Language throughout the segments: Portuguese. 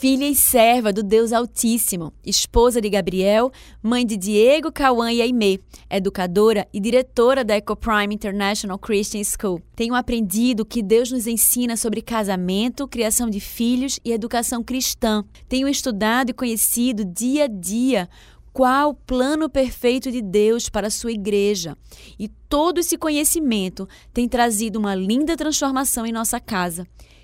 filha e serva do Deus Altíssimo, esposa de Gabriel, mãe de Diego, Cauã e Aimee, educadora e diretora da EcoPrime International Christian School. Tenho aprendido que Deus nos ensina sobre casamento, criação de filhos e educação cristã. Tenho estudado e conhecido dia a dia qual o plano perfeito de Deus para a sua igreja. E todo esse conhecimento tem trazido uma linda transformação em nossa casa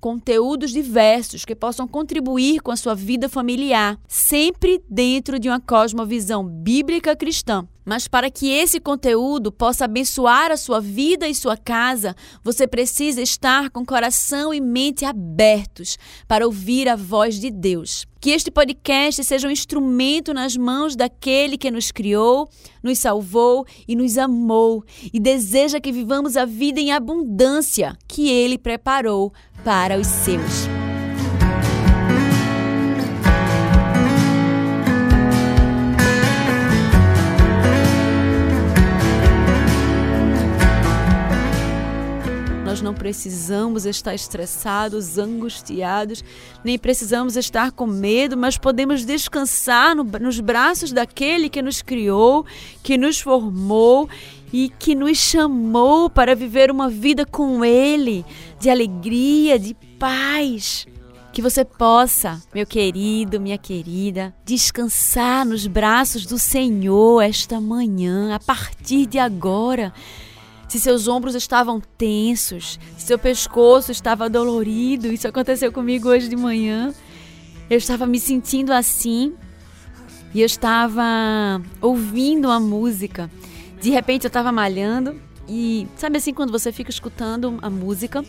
conteúdos diversos que possam contribuir com a sua vida familiar, sempre dentro de uma cosmovisão bíblica cristã. Mas para que esse conteúdo possa abençoar a sua vida e sua casa, você precisa estar com coração e mente abertos para ouvir a voz de Deus. Que este podcast seja um instrumento nas mãos daquele que nos criou, nos salvou e nos amou e deseja que vivamos a vida em abundância que ele preparou para os seus. Nós não precisamos estar estressados, angustiados, nem precisamos estar com medo, mas podemos descansar no, nos braços daquele que nos criou, que nos formou e que nos chamou para viver uma vida com Ele, de alegria, de paz. Que você possa, meu querido, minha querida, descansar nos braços do Senhor esta manhã, a partir de agora se seus ombros estavam tensos, se seu pescoço estava dolorido. Isso aconteceu comigo hoje de manhã. Eu estava me sentindo assim e eu estava ouvindo a música. De repente eu estava malhando e sabe assim quando você fica escutando a música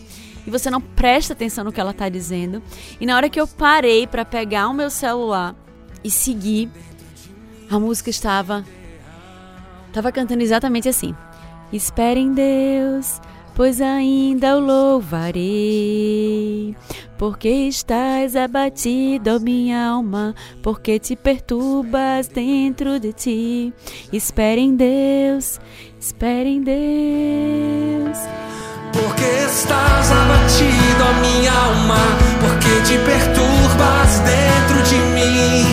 e você não presta atenção no que ela está dizendo. E na hora que eu parei para pegar o meu celular e seguir, a música estava estava cantando exatamente assim. Espere em Deus, pois ainda o louvarei. Porque estás abatido, minha alma, porque te perturbas dentro de ti. Espere em Deus, espere em Deus. Porque estás abatido, minha alma, porque te perturbas dentro de mim.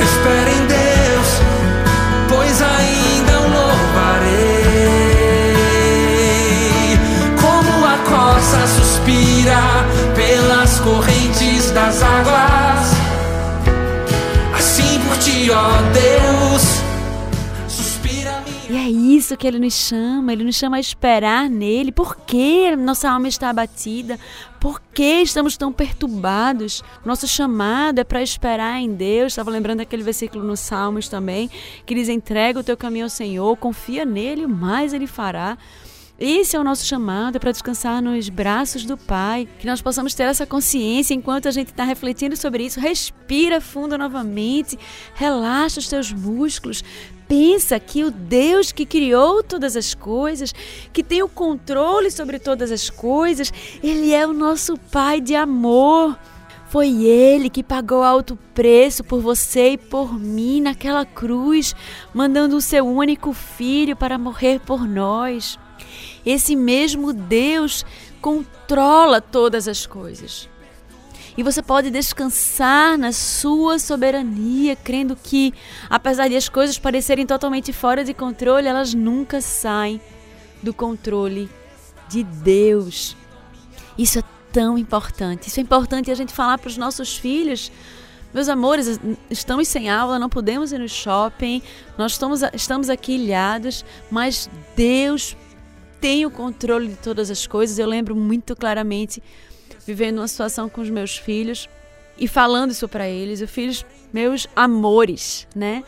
Espere em Deus, pois ainda coça suspira pelas correntes das águas. Assim por ti, ó Deus. E é isso que ele nos chama, ele nos chama a esperar nele. Por que nossa alma está abatida? Por que estamos tão perturbados? Nosso chamado é para esperar em Deus. Estava lembrando aquele versículo nos Salmos também, que diz: entrega o teu caminho ao Senhor, confia nele, mais ele fará. Esse é o nosso chamado, é para descansar nos braços do Pai. Que nós possamos ter essa consciência enquanto a gente está refletindo sobre isso. Respira fundo novamente, relaxa os teus músculos. Pensa que o Deus que criou todas as coisas, que tem o controle sobre todas as coisas, Ele é o nosso Pai de amor. Foi Ele que pagou alto preço por você e por mim naquela cruz, mandando o seu único filho para morrer por nós. Esse mesmo Deus controla todas as coisas. E você pode descansar na sua soberania, crendo que, apesar de as coisas parecerem totalmente fora de controle, elas nunca saem do controle de Deus. Isso é tão importante. Isso é importante a gente falar para os nossos filhos. Meus amores, estamos sem aula, não podemos ir no shopping, nós estamos, estamos aqui ilhados, mas Deus tem o controle de todas as coisas. Eu lembro muito claramente vivendo uma situação com os meus filhos e falando isso para eles, eu fiz meus amores, né?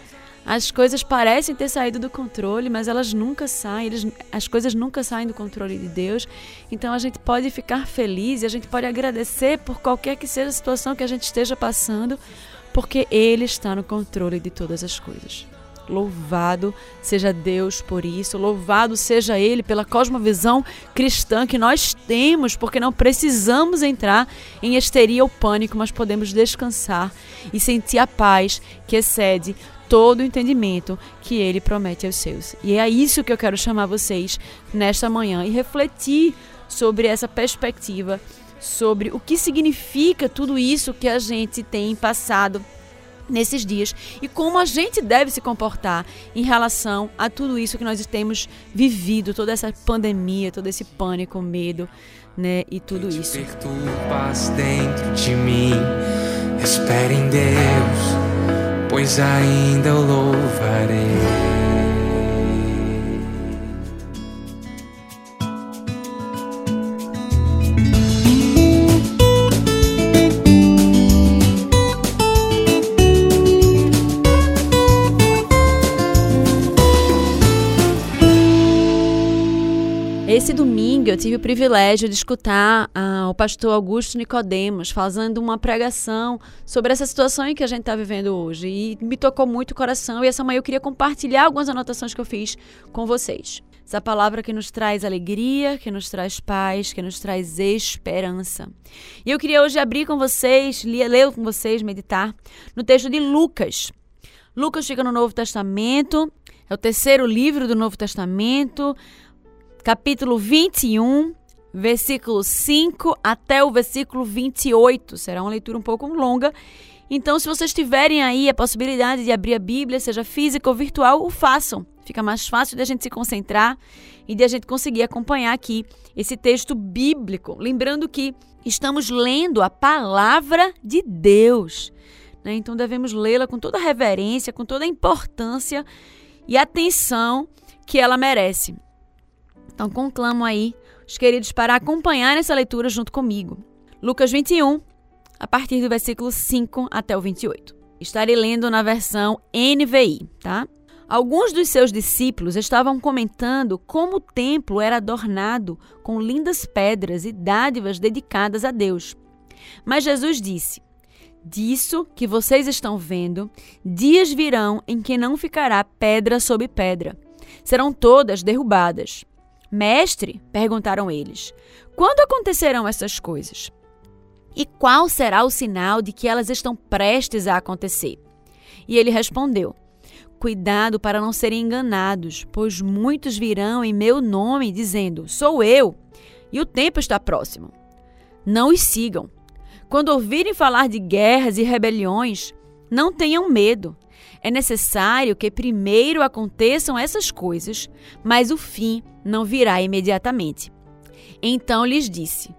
As coisas parecem ter saído do controle, mas elas nunca saem, eles, as coisas nunca saem do controle de Deus. Então a gente pode ficar feliz e a gente pode agradecer por qualquer que seja a situação que a gente esteja passando, porque Ele está no controle de todas as coisas. Louvado seja Deus por isso, louvado seja Ele pela cosmovisão cristã que nós temos, porque não precisamos entrar em histeria ou pânico, mas podemos descansar e sentir a paz que excede todo o entendimento que Ele promete aos seus. E é isso que eu quero chamar vocês nesta manhã e refletir sobre essa perspectiva, sobre o que significa tudo isso que a gente tem passado nesses dias e como a gente deve se comportar em relação a tudo isso que nós temos vivido, toda essa pandemia, todo esse pânico, medo, né, e tudo isso. Perturbas dentro de mim, espere em Deus, pois ainda eu louvarei. Tive o privilégio de escutar ah, o pastor Augusto Nicodemos fazendo uma pregação sobre essa situação em que a gente está vivendo hoje e me tocou muito o coração e essa manhã eu queria compartilhar algumas anotações que eu fiz com vocês. Essa palavra que nos traz alegria, que nos traz paz, que nos traz esperança. E eu queria hoje abrir com vocês, ler com vocês, meditar no texto de Lucas. Lucas fica no Novo Testamento, é o terceiro livro do Novo Testamento capítulo 21, versículo 5 até o versículo 28. Será uma leitura um pouco longa. Então, se vocês tiverem aí a possibilidade de abrir a Bíblia, seja física ou virtual, o façam. Fica mais fácil de a gente se concentrar e de a gente conseguir acompanhar aqui esse texto bíblico. Lembrando que estamos lendo a palavra de Deus. Né? Então, devemos lê-la com toda a reverência, com toda a importância e atenção que ela merece. Então, conclamo aí os queridos para acompanhar essa leitura junto comigo. Lucas 21, a partir do versículo 5 até o 28. Estarei lendo na versão NVI, tá? Alguns dos seus discípulos estavam comentando como o templo era adornado com lindas pedras e dádivas dedicadas a Deus. Mas Jesus disse: Disso que vocês estão vendo, dias virão em que não ficará pedra sobre pedra. Serão todas derrubadas. Mestre, perguntaram eles, quando acontecerão essas coisas? E qual será o sinal de que elas estão prestes a acontecer? E ele respondeu: Cuidado para não serem enganados, pois muitos virão em meu nome dizendo: Sou eu, e o tempo está próximo. Não os sigam. Quando ouvirem falar de guerras e rebeliões, não tenham medo. É necessário que primeiro aconteçam essas coisas, mas o fim não virá imediatamente. Então lhes disse: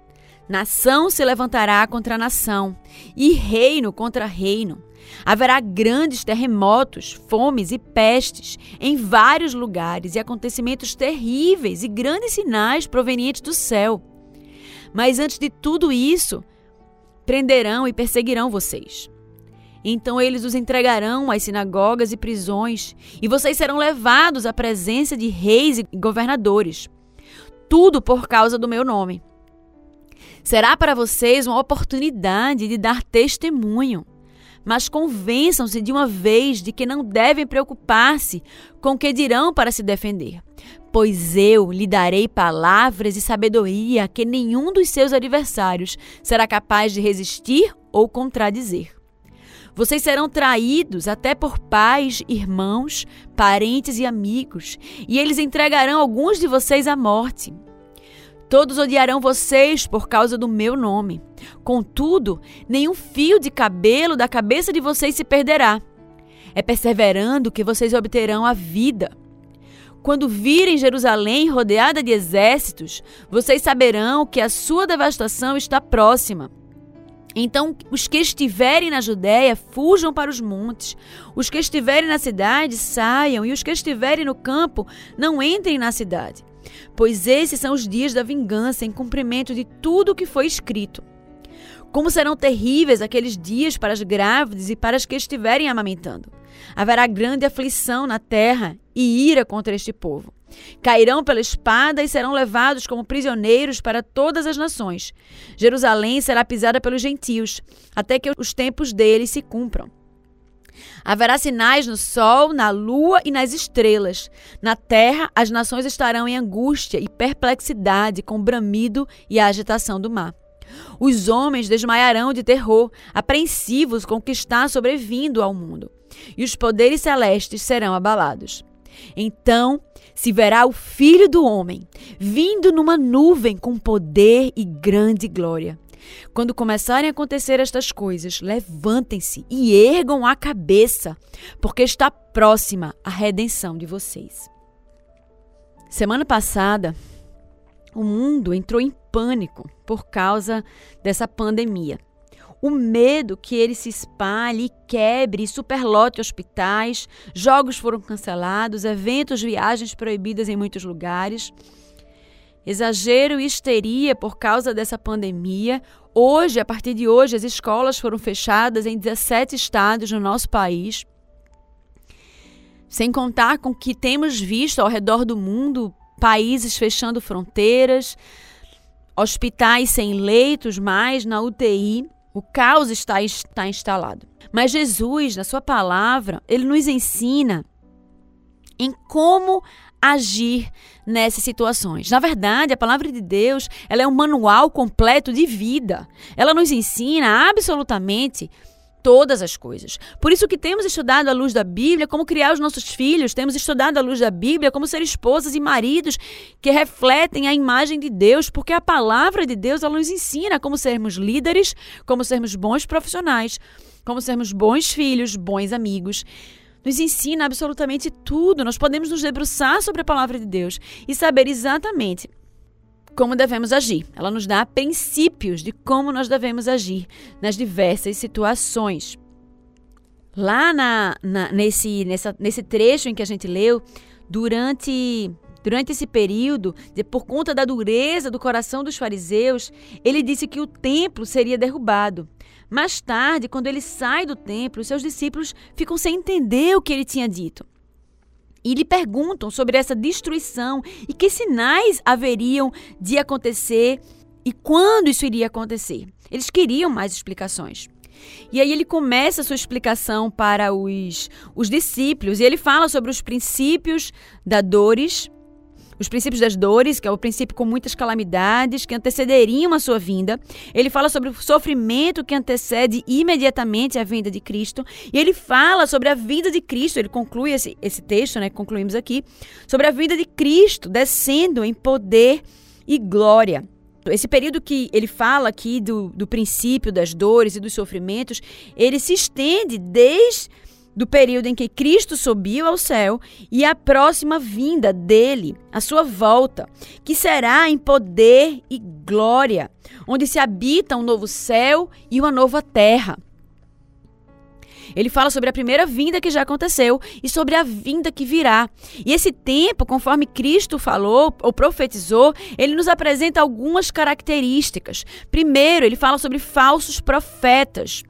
Nação se levantará contra nação, e reino contra reino. Haverá grandes terremotos, fomes e pestes em vários lugares e acontecimentos terríveis e grandes sinais provenientes do céu. Mas antes de tudo isso, prenderão e perseguirão vocês. Então eles os entregarão às sinagogas e prisões, e vocês serão levados à presença de reis e governadores. Tudo por causa do meu nome. Será para vocês uma oportunidade de dar testemunho. Mas convençam-se de uma vez de que não devem preocupar-se com o que dirão para se defender, pois eu lhe darei palavras e sabedoria que nenhum dos seus adversários será capaz de resistir ou contradizer. Vocês serão traídos até por pais, irmãos, parentes e amigos, e eles entregarão alguns de vocês à morte. Todos odiarão vocês por causa do meu nome. Contudo, nenhum fio de cabelo da cabeça de vocês se perderá. É perseverando que vocês obterão a vida. Quando virem Jerusalém rodeada de exércitos, vocês saberão que a sua devastação está próxima. Então, os que estiverem na Judéia, fujam para os montes. Os que estiverem na cidade, saiam. E os que estiverem no campo, não entrem na cidade. Pois esses são os dias da vingança, em cumprimento de tudo o que foi escrito. Como serão terríveis aqueles dias para as grávidas e para as que estiverem amamentando. Haverá grande aflição na terra e ira contra este povo. Cairão pela espada e serão levados como prisioneiros para todas as nações. Jerusalém será pisada pelos gentios, até que os tempos deles se cumpram. Haverá sinais no sol, na lua e nas estrelas. Na terra, as nações estarão em angústia e perplexidade, com bramido e a agitação do mar. Os homens desmaiarão de terror, apreensivos com o que está sobrevindo ao mundo, e os poderes celestes serão abalados. Então se verá o Filho do Homem vindo numa nuvem com poder e grande glória. Quando começarem a acontecer estas coisas, levantem-se e ergam a cabeça, porque está próxima a redenção de vocês. Semana passada, o mundo entrou em pânico por causa dessa pandemia o medo que ele se espalhe quebre superlote hospitais, jogos foram cancelados, eventos, viagens proibidas em muitos lugares. Exagero e histeria por causa dessa pandemia. Hoje, a partir de hoje, as escolas foram fechadas em 17 estados no nosso país. Sem contar com que temos visto ao redor do mundo países fechando fronteiras, hospitais sem leitos mais na UTI. O caos está, está instalado. Mas Jesus, na sua palavra, ele nos ensina em como agir nessas situações. Na verdade, a palavra de Deus, ela é um manual completo de vida. Ela nos ensina absolutamente todas as coisas. Por isso que temos estudado à luz da Bíblia como criar os nossos filhos, temos estudado à luz da Bíblia como ser esposas e maridos que refletem a imagem de Deus, porque a palavra de Deus ela nos ensina como sermos líderes, como sermos bons profissionais, como sermos bons filhos, bons amigos. Nos ensina absolutamente tudo. Nós podemos nos debruçar sobre a palavra de Deus e saber exatamente como devemos agir. Ela nos dá princípios de como nós devemos agir nas diversas situações. Lá na, na, nesse, nessa, nesse trecho em que a gente leu, durante Durante esse período, por conta da dureza do coração dos fariseus, ele disse que o templo seria derrubado. Mais tarde, quando ele sai do templo, seus discípulos ficam sem entender o que ele tinha dito e lhe perguntam sobre essa destruição e que sinais haveriam de acontecer e quando isso iria acontecer. Eles queriam mais explicações. E aí ele começa a sua explicação para os, os discípulos e ele fala sobre os princípios da dores, os princípios das dores, que é o princípio com muitas calamidades que antecederiam a sua vinda. Ele fala sobre o sofrimento que antecede imediatamente a vinda de Cristo. E ele fala sobre a vinda de Cristo. Ele conclui esse, esse texto, né, concluímos aqui, sobre a vinda de Cristo descendo em poder e glória. Esse período que ele fala aqui do, do princípio das dores e dos sofrimentos, ele se estende desde do período em que Cristo subiu ao céu e a próxima vinda dele, a sua volta, que será em poder e glória, onde se habita um novo céu e uma nova terra. Ele fala sobre a primeira vinda que já aconteceu e sobre a vinda que virá. E esse tempo, conforme Cristo falou ou profetizou, ele nos apresenta algumas características. Primeiro, ele fala sobre falsos profetas.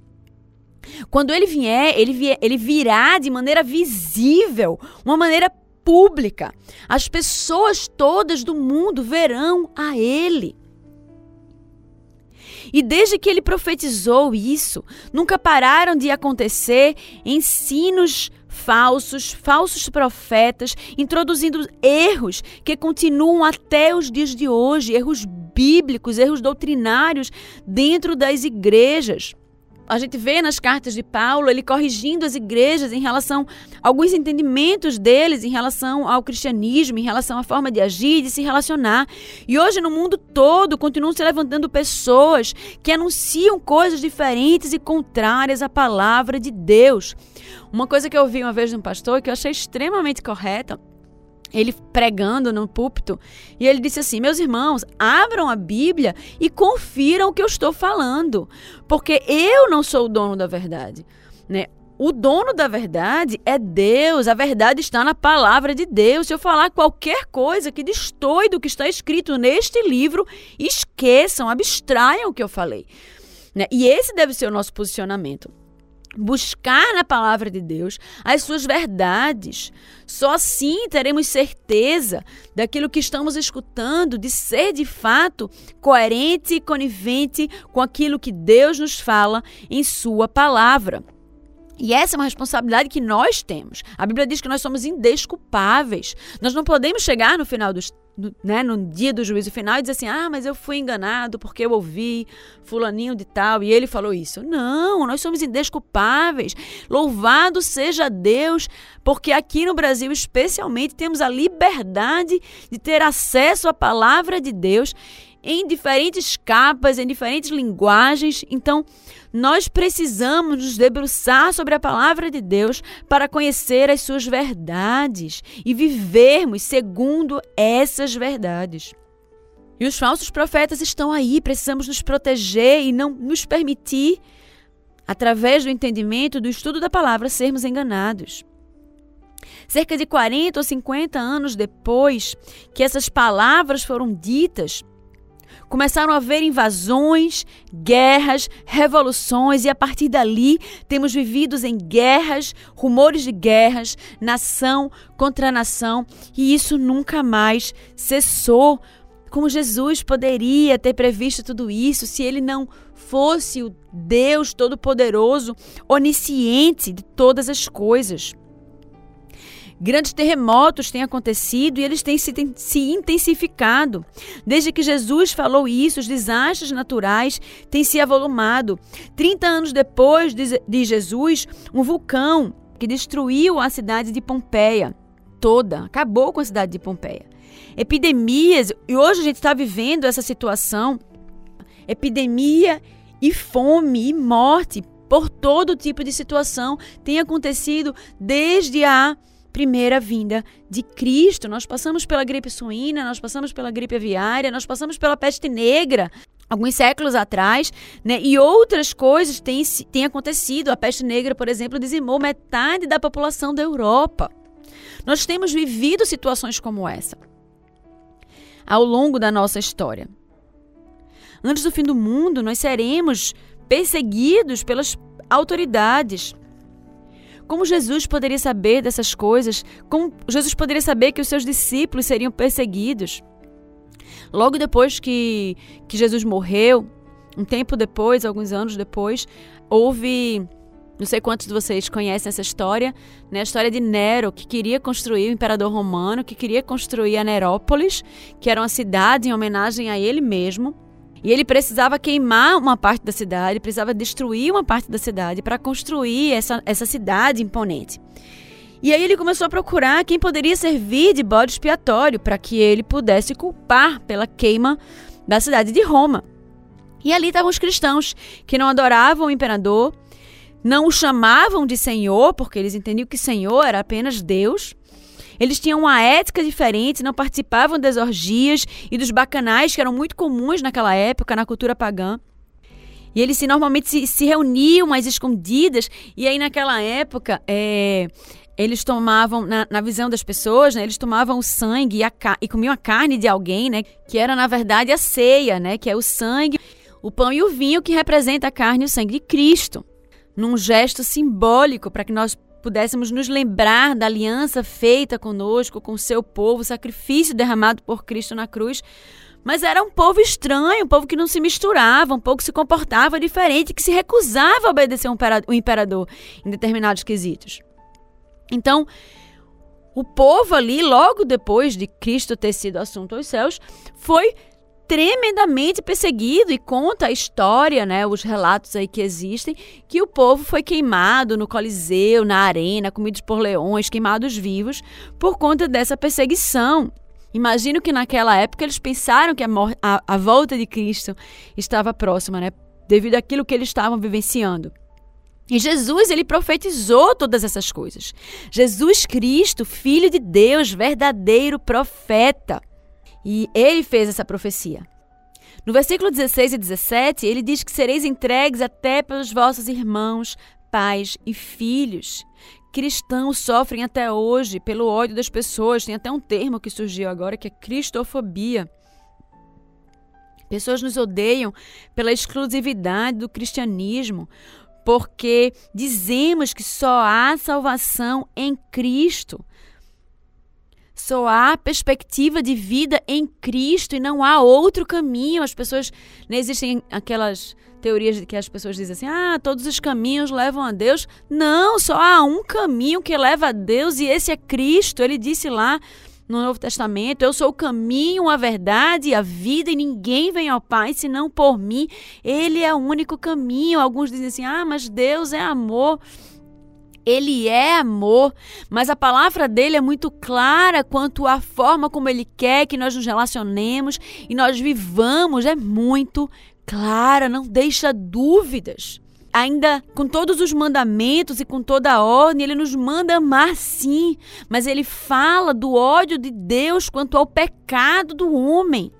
Quando ele vier, ele, vier, ele virá de maneira visível, uma maneira pública. As pessoas todas do mundo verão a ele. E desde que ele profetizou isso, nunca pararam de acontecer ensinos falsos, falsos profetas, introduzindo erros que continuam até os dias de hoje, erros bíblicos, erros doutrinários dentro das igrejas a gente vê nas cartas de Paulo ele corrigindo as igrejas em relação a alguns entendimentos deles em relação ao cristianismo, em relação à forma de agir, de se relacionar. E hoje no mundo todo continuam se levantando pessoas que anunciam coisas diferentes e contrárias à palavra de Deus. Uma coisa que eu ouvi uma vez de um pastor que eu achei extremamente correta ele pregando no púlpito, e ele disse assim: Meus irmãos, abram a Bíblia e confiram o que eu estou falando, porque eu não sou o dono da verdade. Né? O dono da verdade é Deus, a verdade está na palavra de Deus. Se eu falar qualquer coisa que destoie do que está escrito neste livro, esqueçam, abstraiam o que eu falei. Né? E esse deve ser o nosso posicionamento buscar na palavra de Deus as suas verdades. Só assim teremos certeza daquilo que estamos escutando, de ser de fato coerente e conivente com aquilo que Deus nos fala em Sua palavra. E essa é uma responsabilidade que nós temos. A Bíblia diz que nós somos indesculpáveis. Nós não podemos chegar no final dos no, né, no dia do juízo final e dizer assim: ah, mas eu fui enganado porque eu ouvi Fulaninho de tal e ele falou isso. Não, nós somos indesculpáveis. Louvado seja Deus, porque aqui no Brasil, especialmente, temos a liberdade de ter acesso à palavra de Deus em diferentes capas, em diferentes linguagens. Então, nós precisamos nos debruçar sobre a palavra de Deus para conhecer as suas verdades e vivermos segundo essas verdades. E os falsos profetas estão aí, precisamos nos proteger e não nos permitir, através do entendimento, do estudo da palavra, sermos enganados. Cerca de 40 ou 50 anos depois que essas palavras foram ditas, Começaram a haver invasões, guerras, revoluções, e a partir dali temos vivido em guerras, rumores de guerras, nação contra nação, e isso nunca mais cessou. Como Jesus poderia ter previsto tudo isso se ele não fosse o Deus Todo-Poderoso, onisciente de todas as coisas? Grandes terremotos têm acontecido e eles têm se, se intensificado. Desde que Jesus falou isso, os desastres naturais têm se avolumado. 30 anos depois de, de Jesus, um vulcão que destruiu a cidade de Pompeia toda, acabou com a cidade de Pompeia. Epidemias, e hoje a gente está vivendo essa situação, epidemia e fome e morte por todo tipo de situação tem acontecido desde a primeira vinda de Cristo. Nós passamos pela gripe suína, nós passamos pela gripe aviária, nós passamos pela peste negra alguns séculos atrás, né? E outras coisas têm, têm acontecido. A peste negra, por exemplo, dizimou metade da população da Europa. Nós temos vivido situações como essa ao longo da nossa história. Antes do fim do mundo, nós seremos perseguidos pelas autoridades. Como Jesus poderia saber dessas coisas? Como Jesus poderia saber que os seus discípulos seriam perseguidos? Logo depois que, que Jesus morreu, um tempo depois, alguns anos depois, houve. Não sei quantos de vocês conhecem essa história, né? A história de Nero, que queria construir o imperador romano, que queria construir a Nerópolis, que era uma cidade em homenagem a ele mesmo. E ele precisava queimar uma parte da cidade, precisava destruir uma parte da cidade para construir essa, essa cidade imponente. E aí ele começou a procurar quem poderia servir de bode expiatório para que ele pudesse culpar pela queima da cidade de Roma. E ali estavam os cristãos que não adoravam o imperador, não o chamavam de Senhor, porque eles entendiam que Senhor era apenas Deus, eles tinham uma ética diferente, não participavam das orgias e dos bacanais que eram muito comuns naquela época, na cultura pagã. E eles se, normalmente se, se reuniam às escondidas, e aí naquela época é, eles tomavam, na, na, visão das pessoas, né, eles tomavam o sangue e, a, e comiam a carne de alguém, né, que era na verdade a ceia, né, que é o sangue, o pão e o vinho que representa a carne e o sangue de Cristo, num gesto simbólico para que nós pudéssemos nos lembrar da aliança feita conosco, com o seu povo, o sacrifício derramado por Cristo na cruz. Mas era um povo estranho, um povo que não se misturava, um povo que se comportava diferente, que se recusava a obedecer o imperador em determinados quesitos. Então, o povo ali, logo depois de Cristo ter sido assunto aos céus, foi tremendamente perseguido e conta a história, né, os relatos aí que existem, que o povo foi queimado no Coliseu, na arena, comidos por leões, queimados vivos, por conta dessa perseguição. Imagino que naquela época eles pensaram que a, a, a volta de Cristo estava próxima, né, devido àquilo que eles estavam vivenciando. E Jesus, ele profetizou todas essas coisas. Jesus Cristo, Filho de Deus, verdadeiro profeta. E ele fez essa profecia. No versículo 16 e 17, ele diz que sereis entregues até pelos vossos irmãos, pais e filhos. Cristãos sofrem até hoje pelo ódio das pessoas. Tem até um termo que surgiu agora que é cristofobia. Pessoas nos odeiam pela exclusividade do cristianismo, porque dizemos que só há salvação em Cristo. Só há perspectiva de vida em Cristo e não há outro caminho. As pessoas. Não existem aquelas teorias de que as pessoas dizem assim: ah, todos os caminhos levam a Deus. Não, só há um caminho que leva a Deus e esse é Cristo. Ele disse lá no Novo Testamento: Eu sou o caminho, a verdade e a vida, e ninguém vem ao Pai senão por mim. Ele é o único caminho. Alguns dizem assim: ah, mas Deus é amor. Ele é amor, mas a palavra dele é muito clara quanto à forma como ele quer que nós nos relacionemos e nós vivamos, é muito clara, não deixa dúvidas. Ainda com todos os mandamentos e com toda a ordem, ele nos manda amar sim, mas ele fala do ódio de Deus quanto ao pecado do homem.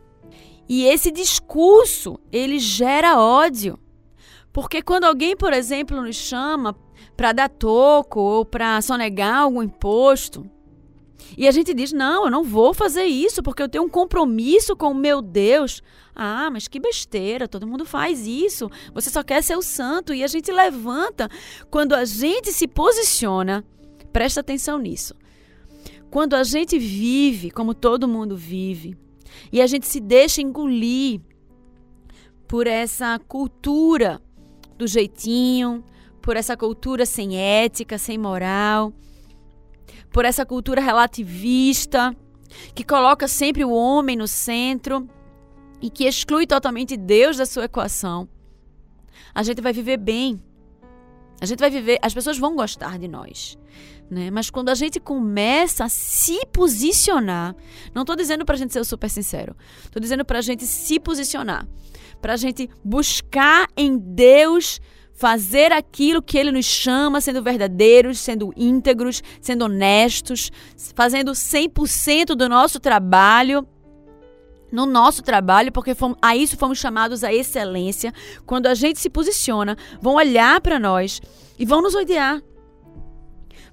E esse discurso, ele gera ódio. Porque quando alguém, por exemplo, nos chama para dar toco ou para sonegar algum imposto, e a gente diz: não, eu não vou fazer isso porque eu tenho um compromisso com o meu Deus. Ah, mas que besteira, todo mundo faz isso. Você só quer ser o santo. E a gente levanta. Quando a gente se posiciona, presta atenção nisso. Quando a gente vive como todo mundo vive, e a gente se deixa engolir por essa cultura do jeitinho, por essa cultura sem ética, sem moral por essa cultura relativista que coloca sempre o homem no centro e que exclui totalmente Deus da sua equação, a gente vai viver bem. A gente vai viver, as pessoas vão gostar de nós. Né? Mas quando a gente começa a se posicionar, não estou dizendo para a gente ser super sincero, estou dizendo para a gente se posicionar, para a gente buscar em Deus fazer aquilo que ele nos chama, sendo verdadeiros, sendo íntegros, sendo honestos, fazendo 100% do nosso trabalho no nosso trabalho, porque fomos, a isso fomos chamados a excelência. Quando a gente se posiciona, vão olhar para nós e vão nos odiar.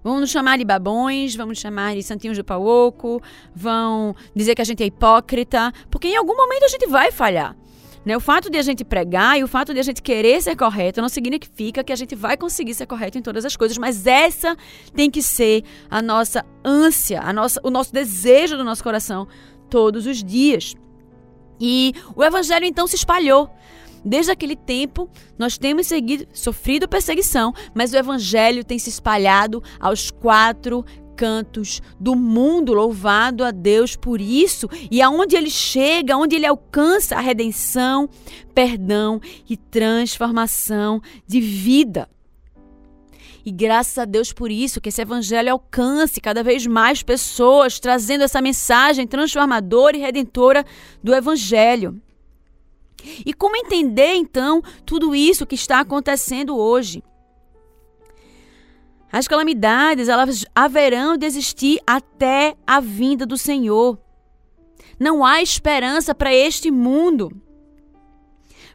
Vão nos chamar de babões, vão nos chamar de santinhos do pau oco, vão dizer que a gente é hipócrita, porque em algum momento a gente vai falhar. Né? O fato de a gente pregar e o fato de a gente querer ser correto não significa que a gente vai conseguir ser correto em todas as coisas, mas essa tem que ser a nossa ânsia, a nossa, o nosso desejo do nosso coração todos os dias. E o evangelho então se espalhou. Desde aquele tempo, nós temos seguido, sofrido perseguição, mas o evangelho tem se espalhado aos quatro cantos do mundo. Louvado a Deus por isso. E aonde ele chega, aonde ele alcança a redenção, perdão e transformação de vida. E graças a Deus por isso, que esse evangelho alcance cada vez mais pessoas, trazendo essa mensagem transformadora e redentora do evangelho. E como entender então tudo isso que está acontecendo hoje? As calamidades, elas haverão de existir até a vinda do Senhor. Não há esperança para este mundo.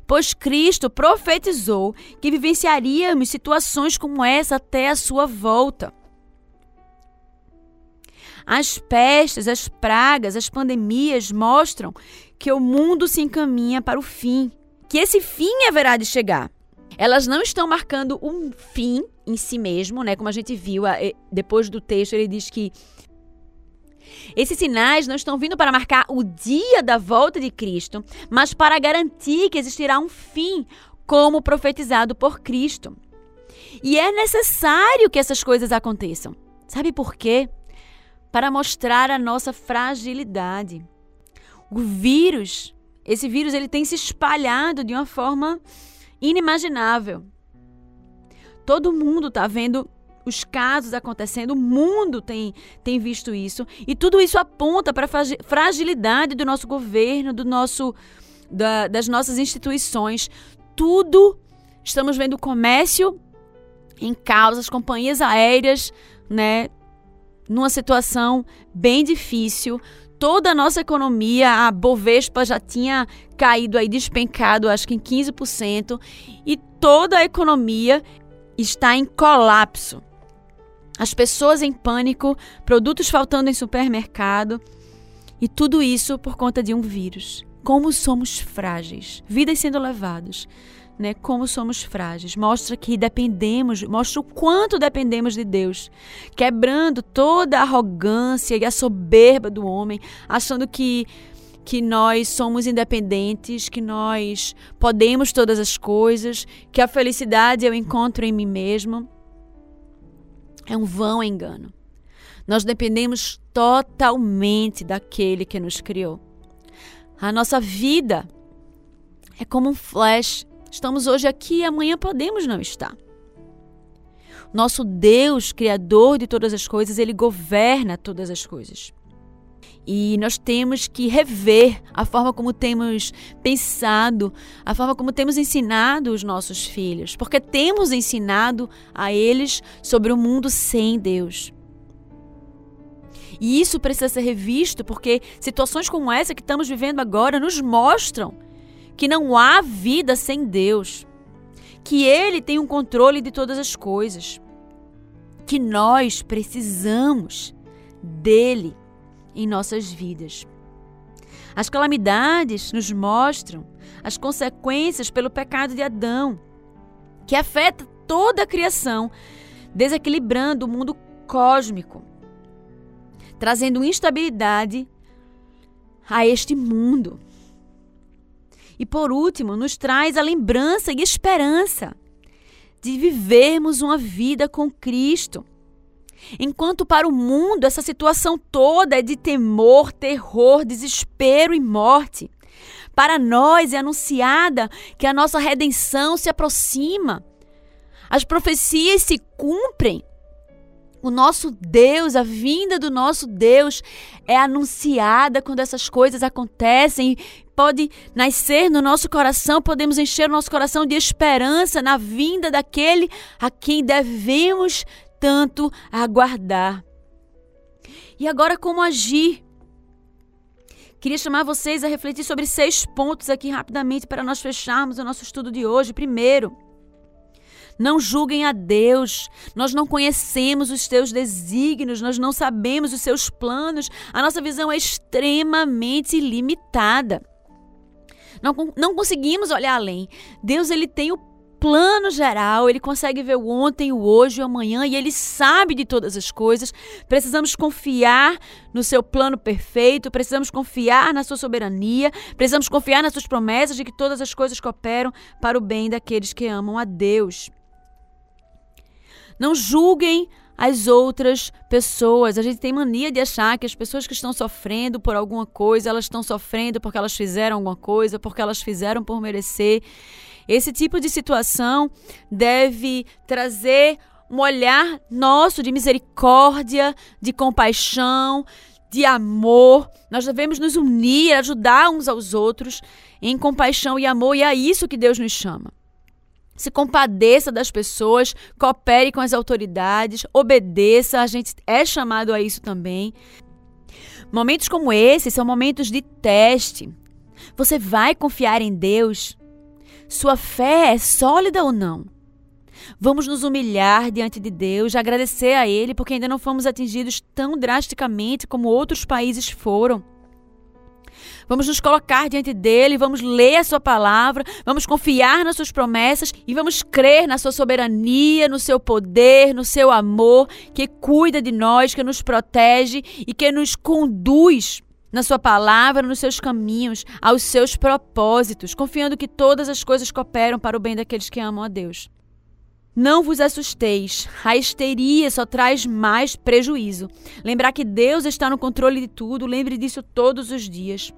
Pois Cristo profetizou que vivenciaríamos situações como essa até a sua volta. As pestes, as pragas, as pandemias mostram que o mundo se encaminha para o fim, que esse fim haverá de chegar. Elas não estão marcando um fim em si mesmo, né? Como a gente viu depois do texto, ele diz que esses sinais não estão vindo para marcar o dia da volta de Cristo, mas para garantir que existirá um fim, como profetizado por Cristo. E é necessário que essas coisas aconteçam. Sabe por quê? Para mostrar a nossa fragilidade. O vírus, esse vírus, ele tem se espalhado de uma forma inimaginável. Todo mundo está vendo os casos acontecendo, o mundo tem, tem visto isso. E tudo isso aponta para a fragilidade do nosso governo, do nosso, da, das nossas instituições. Tudo estamos vendo o comércio em causa, as companhias aéreas, né, numa situação bem difícil toda a nossa economia, a Bovespa já tinha caído aí despencado, acho que em 15%, e toda a economia está em colapso. As pessoas em pânico, produtos faltando em supermercado, e tudo isso por conta de um vírus. como somos frágeis, vidas sendo levadas, né? Como somos frágeis. Mostra que dependemos, mostra o quanto dependemos de Deus, quebrando toda a arrogância e a soberba do homem, achando que que nós somos independentes, que nós podemos todas as coisas, que a felicidade eu encontro em mim mesmo. É um vão engano. Nós dependemos totalmente daquele que nos criou. A nossa vida é como um flash. Estamos hoje aqui e amanhã podemos não estar. Nosso Deus, Criador de todas as coisas, Ele governa todas as coisas. E nós temos que rever a forma como temos pensado, a forma como temos ensinado os nossos filhos, porque temos ensinado a eles sobre o mundo sem Deus. E isso precisa ser revisto porque situações como essa que estamos vivendo agora nos mostram que não há vida sem Deus, que Ele tem um controle de todas as coisas, que nós precisamos dele em nossas vidas. As calamidades nos mostram as consequências pelo pecado de Adão, que afeta toda a criação, desequilibrando o mundo cósmico trazendo instabilidade a este mundo. E por último, nos traz a lembrança e esperança de vivermos uma vida com Cristo. Enquanto para o mundo essa situação toda é de temor, terror, desespero e morte, para nós é anunciada que a nossa redenção se aproxima. As profecias se cumprem o nosso Deus, a vinda do nosso Deus é anunciada quando essas coisas acontecem. Pode nascer no nosso coração, podemos encher o nosso coração de esperança na vinda daquele a quem devemos tanto aguardar. E agora, como agir? Queria chamar vocês a refletir sobre seis pontos aqui rapidamente para nós fecharmos o nosso estudo de hoje. Primeiro, não julguem a Deus. Nós não conhecemos os teus desígnios, nós não sabemos os seus planos. A nossa visão é extremamente limitada. Não, não conseguimos olhar além. Deus ele tem o plano geral, ele consegue ver o ontem, o hoje, o amanhã e ele sabe de todas as coisas. Precisamos confiar no seu plano perfeito, precisamos confiar na sua soberania, precisamos confiar nas suas promessas de que todas as coisas cooperam para o bem daqueles que amam a Deus. Não julguem as outras pessoas. A gente tem mania de achar que as pessoas que estão sofrendo por alguma coisa, elas estão sofrendo porque elas fizeram alguma coisa, porque elas fizeram por merecer. Esse tipo de situação deve trazer um olhar nosso de misericórdia, de compaixão, de amor. Nós devemos nos unir, ajudar uns aos outros em compaixão e amor, e é isso que Deus nos chama se compadeça das pessoas, coopere com as autoridades, obedeça, a gente é chamado a isso também. Momentos como esse são momentos de teste. Você vai confiar em Deus? Sua fé é sólida ou não? Vamos nos humilhar diante de Deus, agradecer a Ele porque ainda não fomos atingidos tão drasticamente como outros países foram. Vamos nos colocar diante dele, vamos ler a sua palavra, vamos confiar nas suas promessas e vamos crer na sua soberania, no seu poder, no seu amor, que cuida de nós, que nos protege e que nos conduz na sua palavra, nos seus caminhos, aos seus propósitos, confiando que todas as coisas cooperam para o bem daqueles que amam a Deus. Não vos assusteis, a histeria só traz mais prejuízo. Lembrar que Deus está no controle de tudo, lembre disso todos os dias.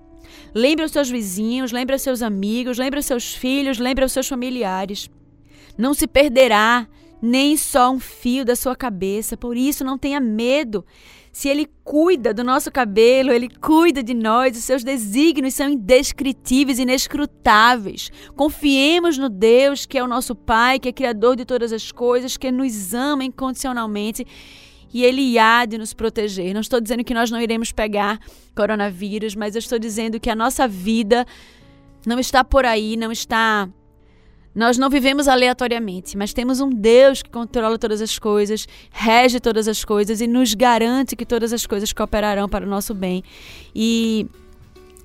Lembre os seus vizinhos, lembre os seus amigos, lembre os seus filhos, lembre os seus familiares. Não se perderá nem só um fio da sua cabeça, por isso não tenha medo. Se Ele cuida do nosso cabelo, Ele cuida de nós, os seus desígnios são indescritíveis, inescrutáveis. Confiemos no Deus que é o nosso Pai, que é Criador de todas as coisas, que nos ama incondicionalmente e Ele há de nos proteger. Não estou dizendo que nós não iremos pegar coronavírus, mas eu estou dizendo que a nossa vida não está por aí, não está nós não vivemos aleatoriamente, mas temos um Deus que controla todas as coisas, rege todas as coisas e nos garante que todas as coisas cooperarão para o nosso bem. E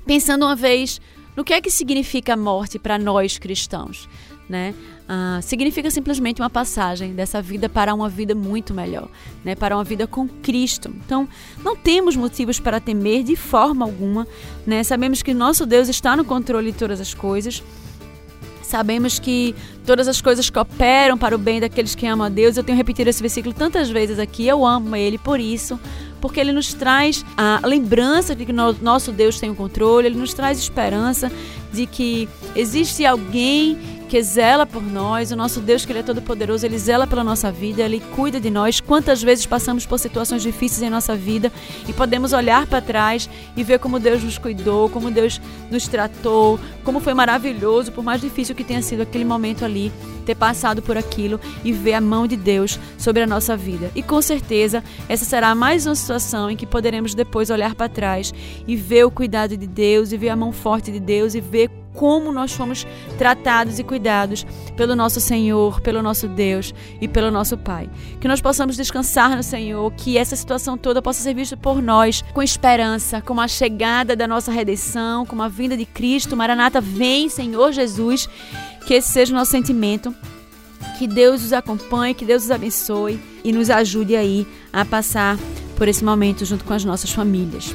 pensando uma vez No que é que significa a morte para nós cristãos? Né? Ah, significa simplesmente uma passagem dessa vida para uma vida muito melhor, né? para uma vida com Cristo. Então, não temos motivos para temer de forma alguma. Né? Sabemos que nosso Deus está no controle de todas as coisas. Sabemos que todas as coisas cooperam para o bem daqueles que amam a Deus. Eu tenho repetido esse versículo tantas vezes aqui. Eu amo Ele por isso, porque Ele nos traz a lembrança de que nosso Deus tem o controle. Ele nos traz esperança de que existe alguém que zela por nós, o nosso Deus que ele é todo poderoso, ele zela pela nossa vida, ele cuida de nós. Quantas vezes passamos por situações difíceis em nossa vida e podemos olhar para trás e ver como Deus nos cuidou, como Deus nos tratou, como foi maravilhoso, por mais difícil que tenha sido aquele momento ali, ter passado por aquilo e ver a mão de Deus sobre a nossa vida. E com certeza, essa será mais uma situação em que poderemos depois olhar para trás e ver o cuidado de Deus, e ver a mão forte de Deus e ver como nós fomos tratados e cuidados pelo nosso Senhor, pelo nosso Deus e pelo nosso Pai. Que nós possamos descansar no Senhor, que essa situação toda possa ser vista por nós com esperança, com a chegada da nossa redenção, com a vinda de Cristo. Maranata, vem, Senhor Jesus. Que esse seja o nosso sentimento. Que Deus os acompanhe, que Deus os abençoe e nos ajude aí a passar por esse momento junto com as nossas famílias.